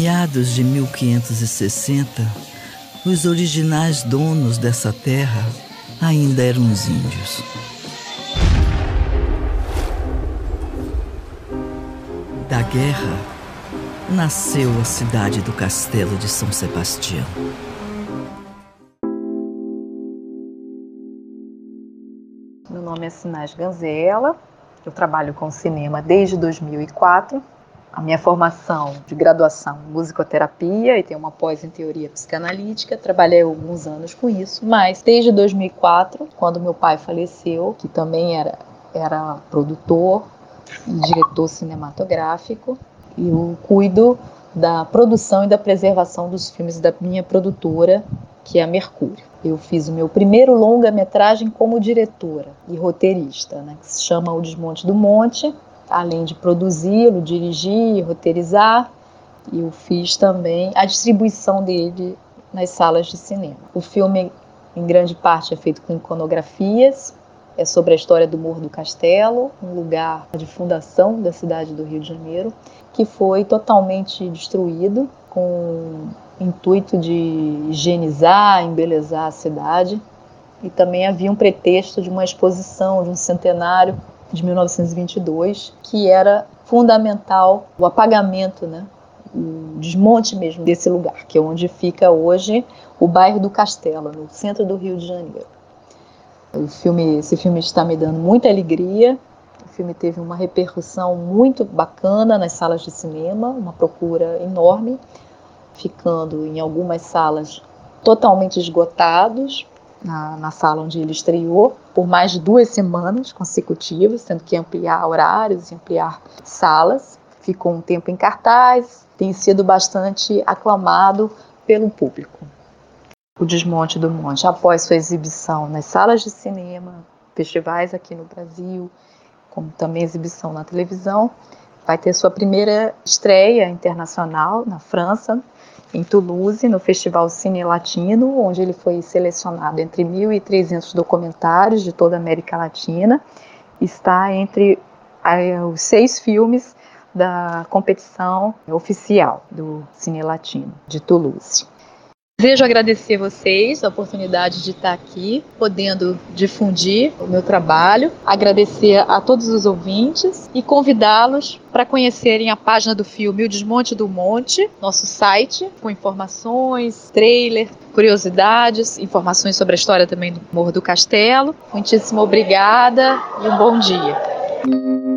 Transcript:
Meados de 1560, os originais donos dessa terra ainda eram os índios. Da guerra nasceu a cidade do Castelo de São Sebastião. Meu nome é Sinais Ganzela, eu trabalho com cinema desde 2004 a minha formação de graduação em musicoterapia e tenho uma pós em teoria psicanalítica. Trabalhei alguns anos com isso, mas desde 2004, quando meu pai faleceu, que também era, era produtor e diretor cinematográfico, eu cuido da produção e da preservação dos filmes da minha produtora, que é a Mercúrio. Eu fiz o meu primeiro longa-metragem como diretora e roteirista, né, que se chama O Desmonte do Monte, além de produzi-lo, dirigir, roteirizar, eu fiz também a distribuição dele nas salas de cinema. O filme, em grande parte, é feito com iconografias, é sobre a história do Morro do Castelo, um lugar de fundação da cidade do Rio de Janeiro, que foi totalmente destruído com o intuito de higienizar, embelezar a cidade. E também havia um pretexto de uma exposição de um centenário de 1922, que era fundamental o apagamento, né, o desmonte mesmo desse lugar, que é onde fica hoje o bairro do Castelo, no centro do Rio de Janeiro. O filme, esse filme está me dando muita alegria. O filme teve uma repercussão muito bacana nas salas de cinema, uma procura enorme, ficando em algumas salas totalmente esgotados, na, na, sala onde ele estreou por mais de duas semanas consecutivas, tendo que ampliar horários e ampliar salas. Ficou um tempo em cartaz, tem sido bastante aclamado pelo público. O Desmonte do Monte, após sua exibição nas salas de cinema, festivais aqui no Brasil, como também exibição na televisão, vai ter sua primeira estreia internacional na França, em Toulouse, no Festival Cine Latino, onde ele foi selecionado entre 1.300 documentários de toda a América Latina. Está entre os seis filmes da competição oficial do Cine Latino de Toulouse. Desejo agradecer vocês a oportunidade de estar aqui, podendo difundir o meu trabalho, agradecer a todos os ouvintes e convidá-los para conhecerem a página do filme O Desmonte do Monte, nosso site, com informações, trailer, curiosidades, informações sobre a história também do Morro do Castelo. Muitíssimo obrigada e um bom dia.